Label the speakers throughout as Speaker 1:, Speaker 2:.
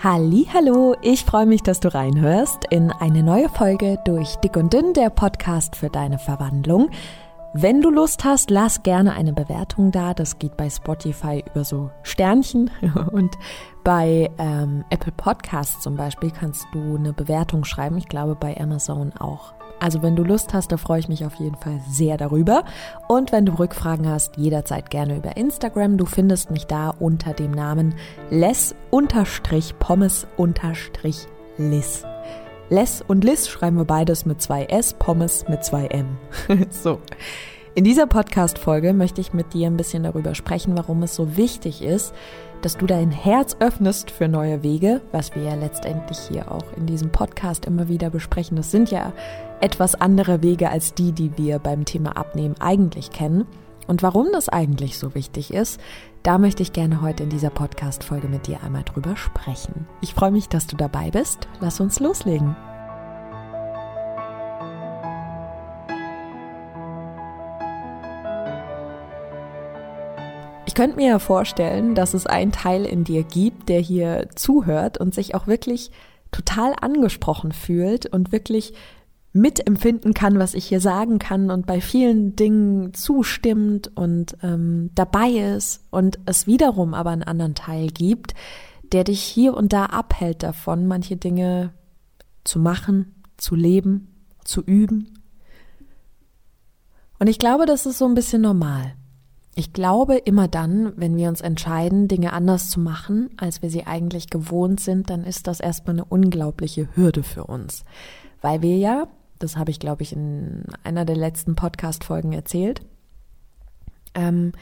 Speaker 1: Hallo, ich freue mich, dass du reinhörst in eine neue Folge durch Dick und Dünn, der Podcast für deine Verwandlung. Wenn du Lust hast, lass gerne eine Bewertung da. Das geht bei Spotify über so Sternchen und bei ähm, Apple Podcasts zum Beispiel kannst du eine Bewertung schreiben. Ich glaube bei Amazon auch. Also wenn du Lust hast, da freue ich mich auf jeden Fall sehr darüber. Und wenn du Rückfragen hast, jederzeit gerne über Instagram. Du findest mich da unter dem Namen les-pommes-liss. Les und Liz schreiben wir beides mit zwei S, Pommes mit zwei M. so. In dieser Podcast-Folge möchte ich mit dir ein bisschen darüber sprechen, warum es so wichtig ist, dass du dein Herz öffnest für neue Wege, was wir ja letztendlich hier auch in diesem Podcast immer wieder besprechen. Das sind ja etwas andere Wege als die, die wir beim Thema Abnehmen eigentlich kennen. Und warum das eigentlich so wichtig ist, da möchte ich gerne heute in dieser Podcast-Folge mit dir einmal drüber sprechen. Ich freue mich, dass du dabei bist. Lass uns loslegen. Ich könnte mir ja vorstellen, dass es einen Teil in dir gibt, der hier zuhört und sich auch wirklich total angesprochen fühlt und wirklich mitempfinden kann, was ich hier sagen kann und bei vielen Dingen zustimmt und ähm, dabei ist und es wiederum aber einen anderen Teil gibt, der dich hier und da abhält davon, manche Dinge zu machen, zu leben, zu üben. Und ich glaube, das ist so ein bisschen normal. Ich glaube, immer dann, wenn wir uns entscheiden, Dinge anders zu machen, als wir sie eigentlich gewohnt sind, dann ist das erstmal eine unglaubliche Hürde für uns. Weil wir ja das habe ich, glaube ich, in einer der letzten Podcast-Folgen erzählt. Ähm,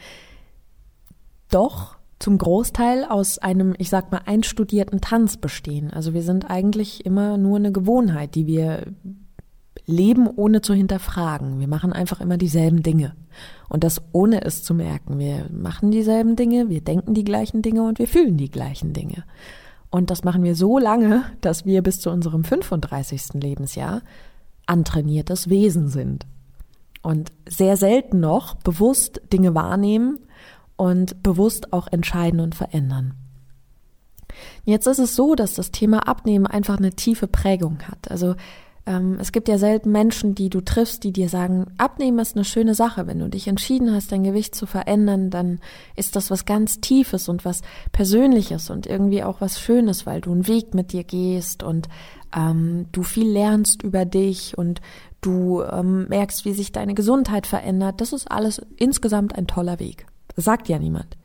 Speaker 1: doch zum Großteil aus einem, ich sag mal, einstudierten Tanz bestehen. Also wir sind eigentlich immer nur eine Gewohnheit, die wir leben, ohne zu hinterfragen. Wir machen einfach immer dieselben Dinge. Und das ohne es zu merken. Wir machen dieselben Dinge, wir denken die gleichen Dinge und wir fühlen die gleichen Dinge. Und das machen wir so lange, dass wir bis zu unserem 35. Lebensjahr antrainiertes Wesen sind und sehr selten noch bewusst Dinge wahrnehmen und bewusst auch entscheiden und verändern. Jetzt ist es so, dass das Thema Abnehmen einfach eine tiefe Prägung hat. Also ähm, es gibt ja selten Menschen, die du triffst, die dir sagen, Abnehmen ist eine schöne Sache. Wenn du dich entschieden hast, dein Gewicht zu verändern, dann ist das was ganz Tiefes und was Persönliches und irgendwie auch was Schönes, weil du einen Weg mit dir gehst und ähm, du viel lernst über dich und du ähm, merkst, wie sich deine Gesundheit verändert. Das ist alles insgesamt ein toller Weg. Das sagt ja niemand.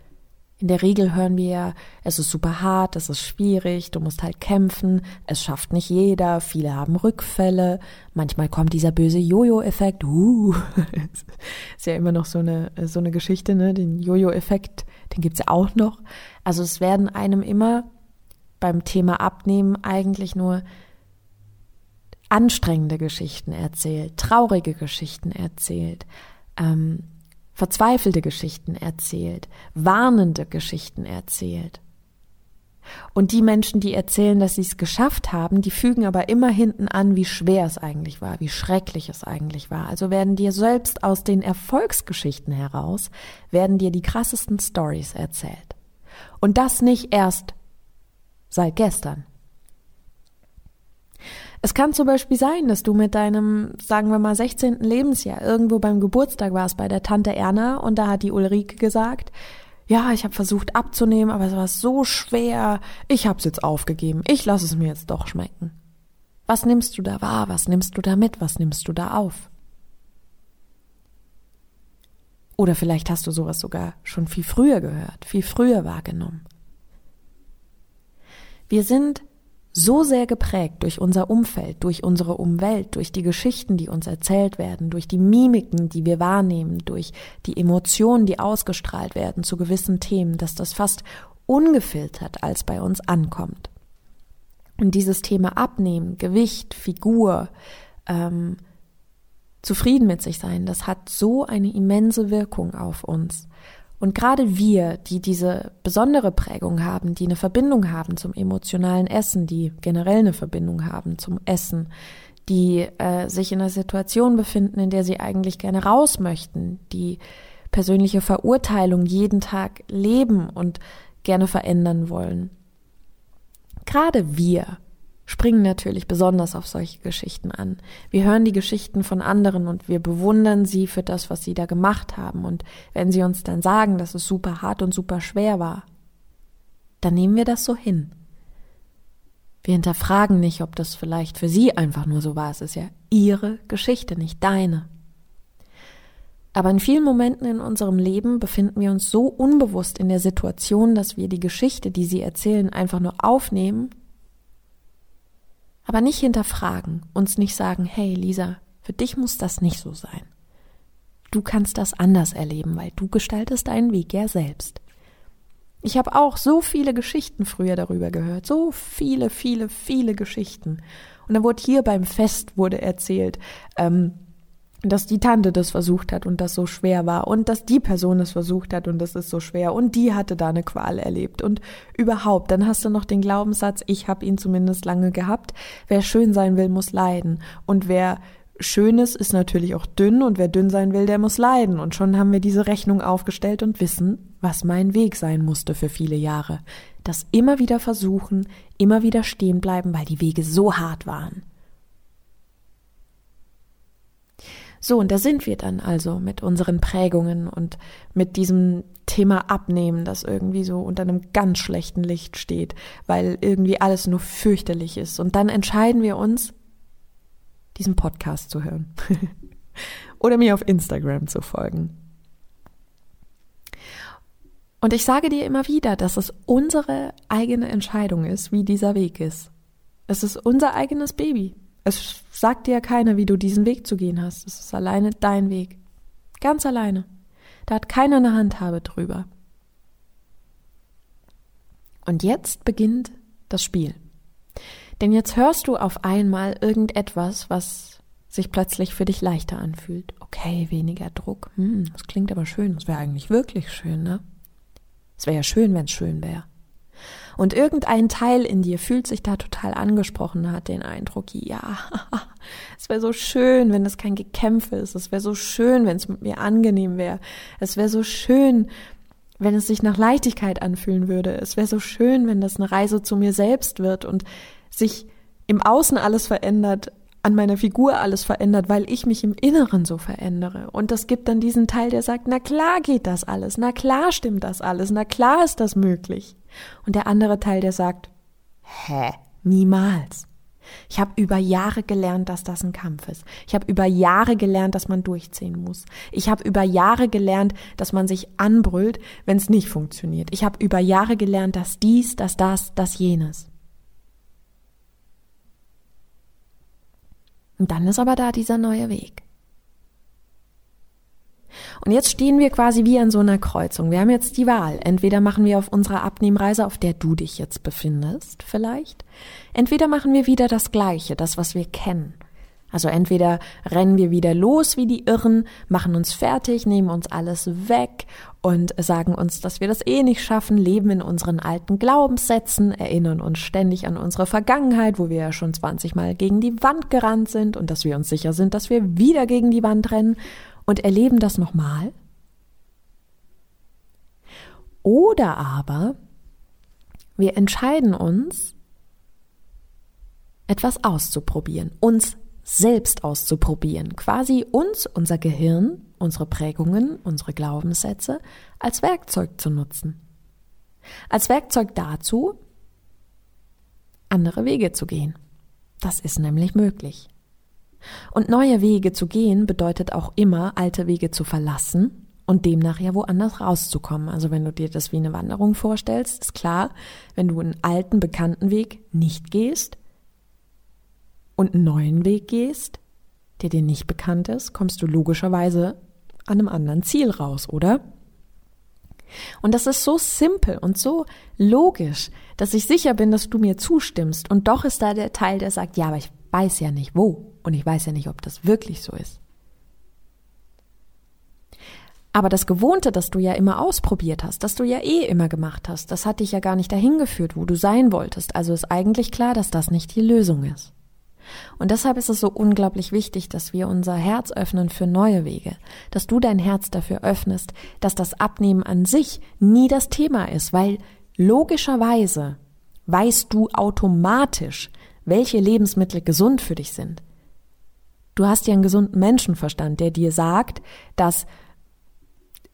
Speaker 1: In der Regel hören wir ja, es ist super hart, es ist schwierig, du musst halt kämpfen, es schafft nicht jeder, viele haben Rückfälle, manchmal kommt dieser böse Jojo-Effekt, uh, ist ja immer noch so eine, so eine Geschichte, ne, den Jojo-Effekt, den gibt's ja auch noch. Also es werden einem immer beim Thema Abnehmen eigentlich nur anstrengende Geschichten erzählt, traurige Geschichten erzählt, ähm, verzweifelte Geschichten erzählt, warnende Geschichten erzählt. Und die Menschen, die erzählen, dass sie es geschafft haben, die fügen aber immer hinten an, wie schwer es eigentlich war, wie schrecklich es eigentlich war. Also werden dir selbst aus den Erfolgsgeschichten heraus, werden dir die krassesten Stories erzählt. Und das nicht erst seit gestern, es kann zum Beispiel sein, dass du mit deinem, sagen wir mal, 16. Lebensjahr irgendwo beim Geburtstag warst bei der Tante Erna und da hat die Ulrike gesagt, ja, ich habe versucht abzunehmen, aber es war so schwer, ich hab's jetzt aufgegeben, ich lasse es mir jetzt doch schmecken. Was nimmst du da wahr, was nimmst du da mit, was nimmst du da auf? Oder vielleicht hast du sowas sogar schon viel früher gehört, viel früher wahrgenommen. Wir sind so sehr geprägt durch unser Umfeld, durch unsere Umwelt, durch die Geschichten, die uns erzählt werden, durch die Mimiken, die wir wahrnehmen, durch die Emotionen, die ausgestrahlt werden zu gewissen Themen, dass das fast ungefiltert als bei uns ankommt. Und dieses Thema Abnehmen, Gewicht, Figur, ähm, zufrieden mit sich sein, das hat so eine immense Wirkung auf uns. Und gerade wir, die diese besondere Prägung haben, die eine Verbindung haben zum emotionalen Essen, die generell eine Verbindung haben zum Essen, die äh, sich in einer Situation befinden, in der sie eigentlich gerne raus möchten, die persönliche Verurteilung jeden Tag leben und gerne verändern wollen. Gerade wir springen natürlich besonders auf solche Geschichten an. Wir hören die Geschichten von anderen und wir bewundern sie für das, was sie da gemacht haben. Und wenn sie uns dann sagen, dass es super hart und super schwer war, dann nehmen wir das so hin. Wir hinterfragen nicht, ob das vielleicht für sie einfach nur so war. Es ist ja ihre Geschichte, nicht deine. Aber in vielen Momenten in unserem Leben befinden wir uns so unbewusst in der Situation, dass wir die Geschichte, die sie erzählen, einfach nur aufnehmen aber nicht hinterfragen, uns nicht sagen, hey Lisa, für dich muss das nicht so sein. Du kannst das anders erleben, weil du gestaltest deinen Weg ja selbst. Ich habe auch so viele Geschichten früher darüber gehört, so viele, viele, viele Geschichten. Und dann wurde hier beim Fest wurde erzählt, ähm, dass die Tante das versucht hat und das so schwer war und dass die Person es versucht hat und das ist so schwer und die hatte da eine Qual erlebt und überhaupt, dann hast du noch den Glaubenssatz, ich habe ihn zumindest lange gehabt, wer schön sein will, muss leiden und wer schön ist, ist natürlich auch dünn und wer dünn sein will, der muss leiden und schon haben wir diese Rechnung aufgestellt und wissen, was mein Weg sein musste für viele Jahre. Das immer wieder versuchen, immer wieder stehen bleiben, weil die Wege so hart waren. So, und da sind wir dann also mit unseren Prägungen und mit diesem Thema Abnehmen, das irgendwie so unter einem ganz schlechten Licht steht, weil irgendwie alles nur fürchterlich ist. Und dann entscheiden wir uns, diesen Podcast zu hören oder mir auf Instagram zu folgen. Und ich sage dir immer wieder, dass es unsere eigene Entscheidung ist, wie dieser Weg ist. Es ist unser eigenes Baby. Es sagt dir ja keiner, wie du diesen Weg zu gehen hast. Es ist alleine dein Weg. Ganz alleine. Da hat keiner eine Handhabe drüber. Und jetzt beginnt das Spiel. Denn jetzt hörst du auf einmal irgendetwas, was sich plötzlich für dich leichter anfühlt. Okay, weniger Druck. Hm, das klingt aber schön. Das wäre eigentlich wirklich schön, ne? Es wäre ja schön, wenn es schön wäre. Und irgendein Teil in dir fühlt sich da total angesprochen, hat den Eindruck, ja, es wäre so schön, wenn es kein Gekämpfe ist. Es wäre so schön, wenn es mit mir angenehm wäre. Es wäre so schön, wenn es sich nach Leichtigkeit anfühlen würde. Es wäre so schön, wenn das eine Reise zu mir selbst wird und sich im Außen alles verändert, an meiner Figur alles verändert, weil ich mich im Inneren so verändere. Und das gibt dann diesen Teil, der sagt, na klar geht das alles, na klar stimmt das alles, na klar ist das möglich. Und der andere Teil, der sagt, hä, niemals. Ich habe über Jahre gelernt, dass das ein Kampf ist. Ich habe über Jahre gelernt, dass man durchziehen muss. Ich habe über Jahre gelernt, dass man sich anbrüllt, wenn es nicht funktioniert. Ich habe über Jahre gelernt, dass dies, dass das, das jenes. Und dann ist aber da dieser neue Weg. Und jetzt stehen wir quasi wie an so einer Kreuzung. Wir haben jetzt die Wahl. Entweder machen wir auf unserer Abnehmreise, auf der du dich jetzt befindest, vielleicht. Entweder machen wir wieder das Gleiche, das, was wir kennen. Also entweder rennen wir wieder los wie die Irren, machen uns fertig, nehmen uns alles weg und sagen uns, dass wir das eh nicht schaffen, leben in unseren alten Glaubenssätzen, erinnern uns ständig an unsere Vergangenheit, wo wir ja schon 20 Mal gegen die Wand gerannt sind und dass wir uns sicher sind, dass wir wieder gegen die Wand rennen und erleben das nochmal. Oder aber wir entscheiden uns, etwas auszuprobieren, uns selbst auszuprobieren, quasi uns, unser Gehirn, unsere Prägungen, unsere Glaubenssätze als Werkzeug zu nutzen. Als Werkzeug dazu, andere Wege zu gehen. Das ist nämlich möglich. Und neue Wege zu gehen bedeutet auch immer, alte Wege zu verlassen und demnach ja woanders rauszukommen. Also wenn du dir das wie eine Wanderung vorstellst, ist klar, wenn du einen alten, bekannten Weg nicht gehst und einen neuen Weg gehst, der dir nicht bekannt ist, kommst du logischerweise an einem anderen Ziel raus, oder? Und das ist so simpel und so logisch, dass ich sicher bin, dass du mir zustimmst. Und doch ist da der Teil, der sagt, ja, aber ich weiß ja nicht wo. Und ich weiß ja nicht, ob das wirklich so ist. Aber das Gewohnte, das du ja immer ausprobiert hast, das du ja eh immer gemacht hast, das hat dich ja gar nicht dahin geführt, wo du sein wolltest. Also ist eigentlich klar, dass das nicht die Lösung ist. Und deshalb ist es so unglaublich wichtig, dass wir unser Herz öffnen für neue Wege, dass du dein Herz dafür öffnest, dass das Abnehmen an sich nie das Thema ist, weil logischerweise weißt du automatisch, welche Lebensmittel gesund für dich sind. Du hast ja einen gesunden Menschenverstand, der dir sagt, dass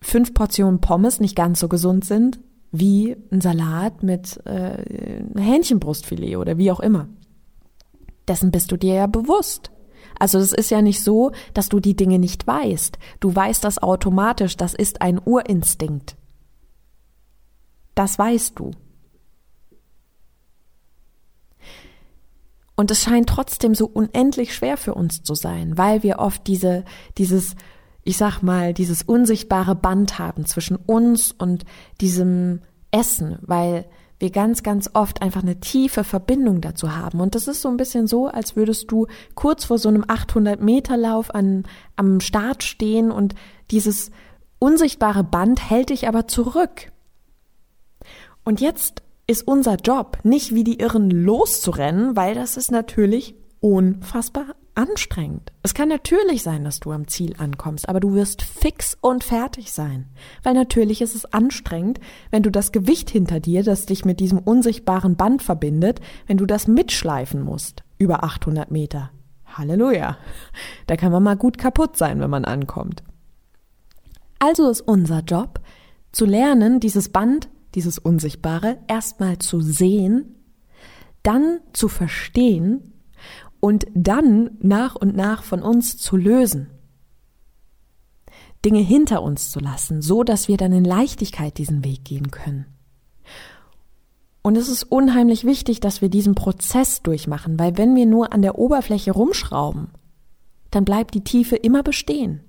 Speaker 1: fünf Portionen Pommes nicht ganz so gesund sind wie ein Salat mit äh, Hähnchenbrustfilet oder wie auch immer. Dessen bist du dir ja bewusst. Also es ist ja nicht so, dass du die Dinge nicht weißt. Du weißt das automatisch, das ist ein Urinstinkt. Das weißt du. Und es scheint trotzdem so unendlich schwer für uns zu sein, weil wir oft diese, dieses, ich sag mal, dieses unsichtbare Band haben zwischen uns und diesem Essen, weil wir ganz, ganz oft einfach eine tiefe Verbindung dazu haben. Und das ist so ein bisschen so, als würdest du kurz vor so einem 800 Meter Lauf an, am Start stehen und dieses unsichtbare Band hält dich aber zurück. Und jetzt ist unser Job nicht wie die Irren loszurennen, weil das ist natürlich unfassbar anstrengend. Es kann natürlich sein, dass du am Ziel ankommst, aber du wirst fix und fertig sein. Weil natürlich ist es anstrengend, wenn du das Gewicht hinter dir, das dich mit diesem unsichtbaren Band verbindet, wenn du das mitschleifen musst. Über 800 Meter. Halleluja. Da kann man mal gut kaputt sein, wenn man ankommt. Also ist unser Job, zu lernen, dieses Band, dieses Unsichtbare, erstmal zu sehen, dann zu verstehen und dann nach und nach von uns zu lösen. Dinge hinter uns zu lassen, so dass wir dann in Leichtigkeit diesen Weg gehen können. Und es ist unheimlich wichtig, dass wir diesen Prozess durchmachen, weil wenn wir nur an der Oberfläche rumschrauben, dann bleibt die Tiefe immer bestehen.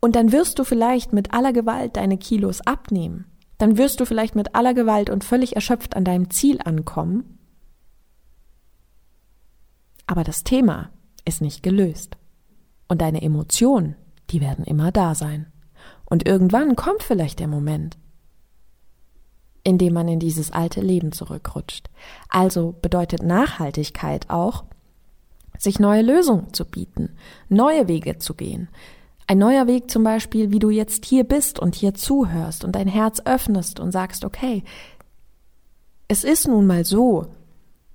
Speaker 1: Und dann wirst du vielleicht mit aller Gewalt deine Kilos abnehmen. Dann wirst du vielleicht mit aller Gewalt und völlig erschöpft an deinem Ziel ankommen. Aber das Thema ist nicht gelöst. Und deine Emotionen, die werden immer da sein. Und irgendwann kommt vielleicht der Moment, in dem man in dieses alte Leben zurückrutscht. Also bedeutet Nachhaltigkeit auch, sich neue Lösungen zu bieten, neue Wege zu gehen. Ein neuer Weg zum Beispiel, wie du jetzt hier bist und hier zuhörst und dein Herz öffnest und sagst, okay, es ist nun mal so,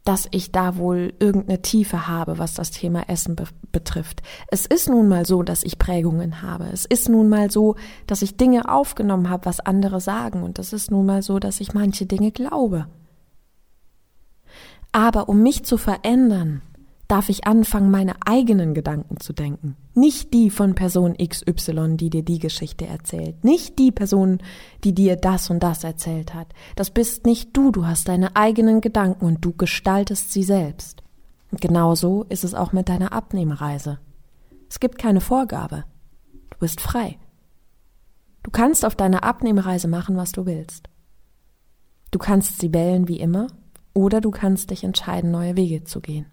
Speaker 1: dass ich da wohl irgendeine Tiefe habe, was das Thema Essen be betrifft. Es ist nun mal so, dass ich Prägungen habe. Es ist nun mal so, dass ich Dinge aufgenommen habe, was andere sagen. Und es ist nun mal so, dass ich manche Dinge glaube. Aber um mich zu verändern, darf ich anfangen, meine eigenen Gedanken zu denken. Nicht die von Person XY, die dir die Geschichte erzählt. Nicht die Person, die dir das und das erzählt hat. Das bist nicht du, du hast deine eigenen Gedanken und du gestaltest sie selbst. Und genauso ist es auch mit deiner Abnehmreise. Es gibt keine Vorgabe. Du bist frei. Du kannst auf deiner Abnehmreise machen, was du willst. Du kannst sie wählen wie immer oder du kannst dich entscheiden, neue Wege zu gehen.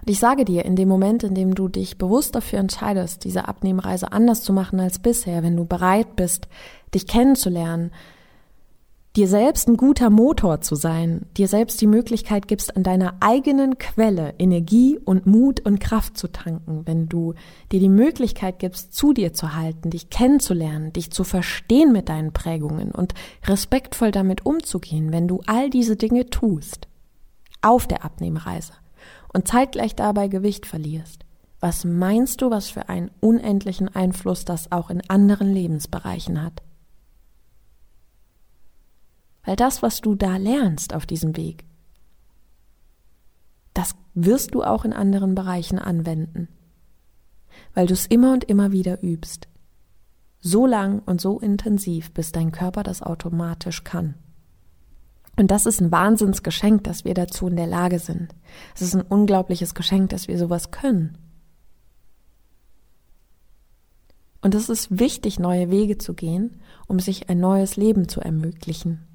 Speaker 1: Und ich sage dir, in dem Moment, in dem du dich bewusst dafür entscheidest, diese Abnehmreise anders zu machen als bisher, wenn du bereit bist, dich kennenzulernen, dir selbst ein guter Motor zu sein, dir selbst die Möglichkeit gibst, an deiner eigenen Quelle Energie und Mut und Kraft zu tanken, wenn du dir die Möglichkeit gibst, zu dir zu halten, dich kennenzulernen, dich zu verstehen mit deinen Prägungen und respektvoll damit umzugehen, wenn du all diese Dinge tust, auf der Abnehmreise und zeitgleich dabei Gewicht verlierst, was meinst du, was für einen unendlichen Einfluss das auch in anderen Lebensbereichen hat? Weil das, was du da lernst auf diesem Weg, das wirst du auch in anderen Bereichen anwenden, weil du es immer und immer wieder übst. So lang und so intensiv, bis dein Körper das automatisch kann. Und das ist ein Wahnsinnsgeschenk, dass wir dazu in der Lage sind. Es ist ein unglaubliches Geschenk, dass wir sowas können. Und es ist wichtig, neue Wege zu gehen, um sich ein neues Leben zu ermöglichen.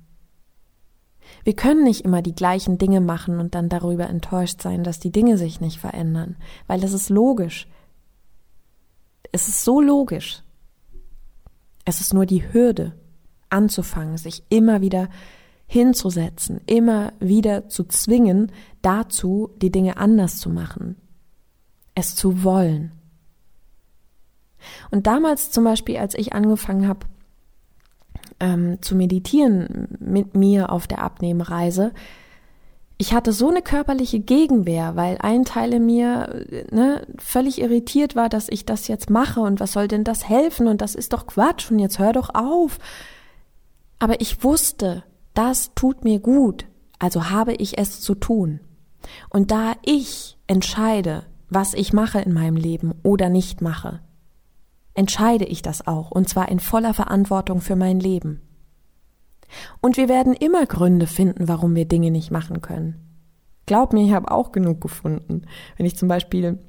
Speaker 1: Wir können nicht immer die gleichen Dinge machen und dann darüber enttäuscht sein, dass die Dinge sich nicht verändern, weil es ist logisch. Es ist so logisch. Es ist nur die Hürde, anzufangen, sich immer wieder hinzusetzen, immer wieder zu zwingen, dazu die Dinge anders zu machen, es zu wollen. Und damals zum Beispiel, als ich angefangen habe, ähm, zu meditieren mit mir auf der Abnehmreise, ich hatte so eine körperliche Gegenwehr, weil ein Teil in mir ne, völlig irritiert war, dass ich das jetzt mache und was soll denn das helfen und das ist doch Quatsch und jetzt hör doch auf. Aber ich wusste, das tut mir gut, also habe ich es zu tun. Und da ich entscheide, was ich mache in meinem Leben oder nicht mache, entscheide ich das auch, und zwar in voller Verantwortung für mein Leben. Und wir werden immer Gründe finden, warum wir Dinge nicht machen können. Glaub mir, ich habe auch genug gefunden. Wenn ich zum Beispiel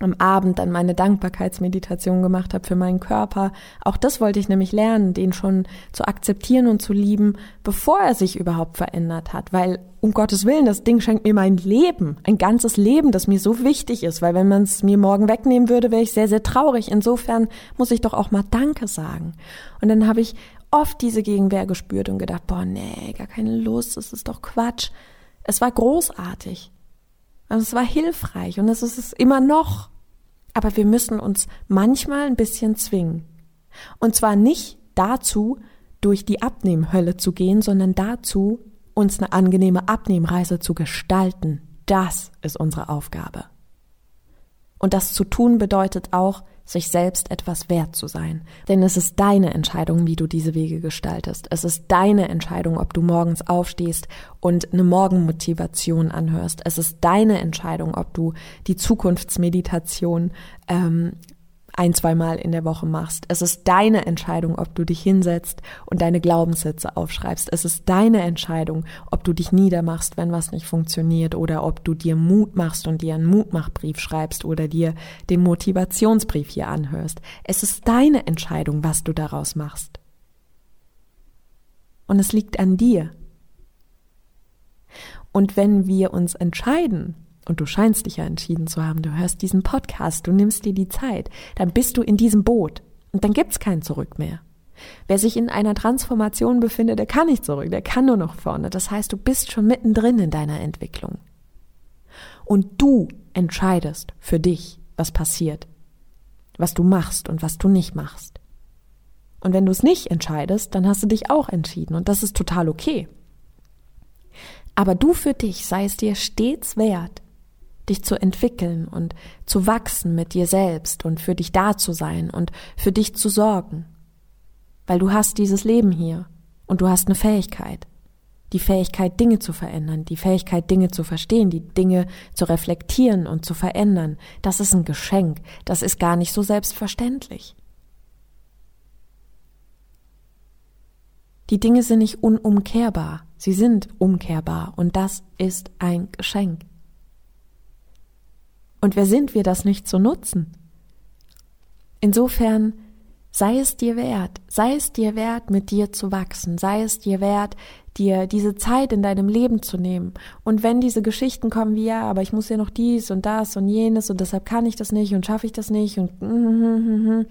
Speaker 1: am Abend dann meine Dankbarkeitsmeditation gemacht habe für meinen Körper. Auch das wollte ich nämlich lernen, den schon zu akzeptieren und zu lieben, bevor er sich überhaupt verändert hat. Weil, um Gottes Willen, das Ding schenkt mir mein Leben, ein ganzes Leben, das mir so wichtig ist. Weil wenn man es mir morgen wegnehmen würde, wäre ich sehr, sehr traurig. Insofern muss ich doch auch mal Danke sagen. Und dann habe ich oft diese Gegenwehr gespürt und gedacht, boah, nee, gar keine Lust, das ist doch Quatsch. Es war großartig. Also es war hilfreich und es ist es immer noch. Aber wir müssen uns manchmal ein bisschen zwingen. Und zwar nicht dazu, durch die Abnehmhölle zu gehen, sondern dazu, uns eine angenehme Abnehmreise zu gestalten. Das ist unsere Aufgabe. Und das zu tun bedeutet auch, sich selbst etwas wert zu sein. Denn es ist deine Entscheidung, wie du diese Wege gestaltest. Es ist deine Entscheidung, ob du morgens aufstehst und eine Morgenmotivation anhörst. Es ist deine Entscheidung, ob du die Zukunftsmeditation ähm, ein, zweimal in der Woche machst. Es ist deine Entscheidung, ob du dich hinsetzt und deine Glaubenssätze aufschreibst. Es ist deine Entscheidung, ob du dich niedermachst, wenn was nicht funktioniert oder ob du dir Mut machst und dir einen Mutmachbrief schreibst oder dir den Motivationsbrief hier anhörst. Es ist deine Entscheidung, was du daraus machst. Und es liegt an dir. Und wenn wir uns entscheiden, und du scheinst dich ja entschieden zu haben, du hörst diesen Podcast, du nimmst dir die Zeit, dann bist du in diesem Boot und dann gibt's kein Zurück mehr. Wer sich in einer Transformation befindet, der kann nicht zurück, der kann nur noch vorne. Das heißt, du bist schon mittendrin in deiner Entwicklung. Und du entscheidest für dich, was passiert, was du machst und was du nicht machst. Und wenn du es nicht entscheidest, dann hast du dich auch entschieden und das ist total okay. Aber du für dich sei es dir stets wert, dich zu entwickeln und zu wachsen mit dir selbst und für dich da zu sein und für dich zu sorgen. Weil du hast dieses Leben hier und du hast eine Fähigkeit. Die Fähigkeit, Dinge zu verändern, die Fähigkeit, Dinge zu verstehen, die Dinge zu reflektieren und zu verändern. Das ist ein Geschenk. Das ist gar nicht so selbstverständlich. Die Dinge sind nicht unumkehrbar. Sie sind umkehrbar und das ist ein Geschenk. Und wer sind wir, das nicht zu nutzen? Insofern sei es dir wert, sei es dir wert, mit dir zu wachsen, sei es dir wert, dir diese Zeit in deinem Leben zu nehmen. Und wenn diese Geschichten kommen wie, ja, aber ich muss ja noch dies und das und jenes und deshalb kann ich das nicht und schaffe ich das nicht und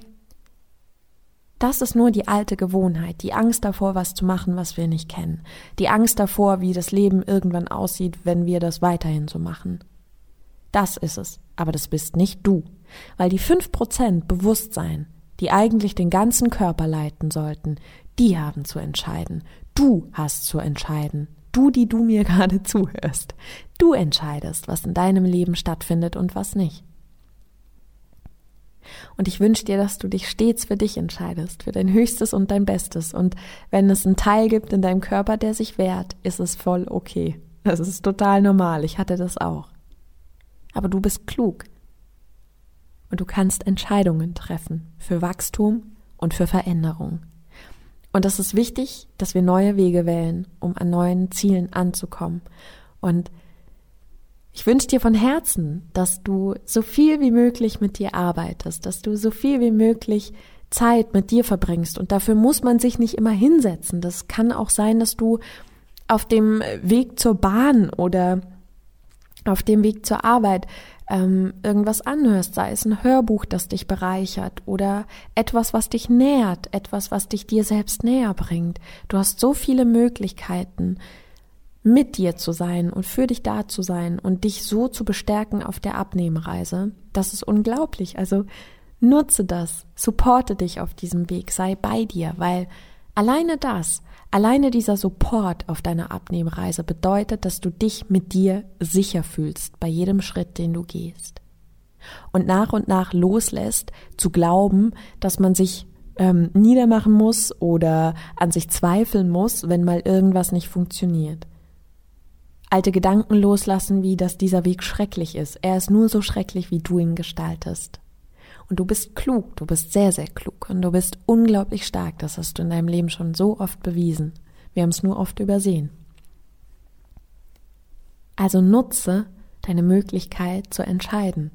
Speaker 1: das ist nur die alte Gewohnheit, die Angst davor, was zu machen, was wir nicht kennen, die Angst davor, wie das Leben irgendwann aussieht, wenn wir das weiterhin so machen. Das ist es. Aber das bist nicht du. Weil die fünf Prozent Bewusstsein, die eigentlich den ganzen Körper leiten sollten, die haben zu entscheiden. Du hast zu entscheiden. Du, die du mir gerade zuhörst. Du entscheidest, was in deinem Leben stattfindet und was nicht. Und ich wünsche dir, dass du dich stets für dich entscheidest, für dein Höchstes und dein Bestes. Und wenn es einen Teil gibt in deinem Körper, der sich wehrt, ist es voll okay. Das ist total normal. Ich hatte das auch aber du bist klug. Und du kannst Entscheidungen treffen für Wachstum und für Veränderung. Und es ist wichtig, dass wir neue Wege wählen, um an neuen Zielen anzukommen. Und ich wünsche dir von Herzen, dass du so viel wie möglich mit dir arbeitest, dass du so viel wie möglich Zeit mit dir verbringst. Und dafür muss man sich nicht immer hinsetzen. Das kann auch sein, dass du auf dem Weg zur Bahn oder auf dem Weg zur Arbeit ähm, irgendwas anhörst, sei es ein Hörbuch, das dich bereichert oder etwas, was dich nährt, etwas, was dich dir selbst näher bringt. Du hast so viele Möglichkeiten, mit dir zu sein und für dich da zu sein und dich so zu bestärken auf der Abnehmreise. Das ist unglaublich. Also nutze das, supporte dich auf diesem Weg, sei bei dir, weil Alleine das, alleine dieser Support auf deiner Abnehmreise bedeutet, dass du dich mit dir sicher fühlst bei jedem Schritt, den du gehst. Und nach und nach loslässt, zu glauben, dass man sich ähm, niedermachen muss oder an sich zweifeln muss, wenn mal irgendwas nicht funktioniert. Alte Gedanken loslassen, wie dass dieser Weg schrecklich ist. Er ist nur so schrecklich, wie du ihn gestaltest. Und du bist klug, du bist sehr, sehr klug und du bist unglaublich stark. Das hast du in deinem Leben schon so oft bewiesen. Wir haben es nur oft übersehen. Also nutze deine Möglichkeit zu entscheiden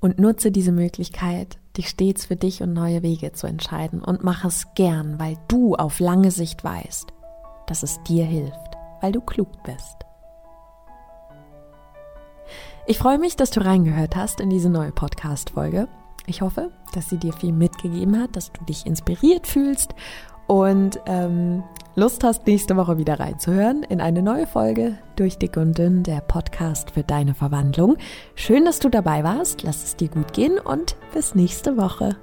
Speaker 1: und nutze diese Möglichkeit, dich stets für dich und neue Wege zu entscheiden und mach es gern, weil du auf lange Sicht weißt, dass es dir hilft, weil du klug bist. Ich freue mich, dass du reingehört hast in diese neue Podcast-Folge. Ich hoffe, dass sie dir viel mitgegeben hat, dass du dich inspiriert fühlst und ähm, Lust hast, nächste Woche wieder reinzuhören in eine neue Folge durch Dick und Dünn, der Podcast für deine Verwandlung. Schön, dass du dabei warst. Lass es dir gut gehen und bis nächste Woche.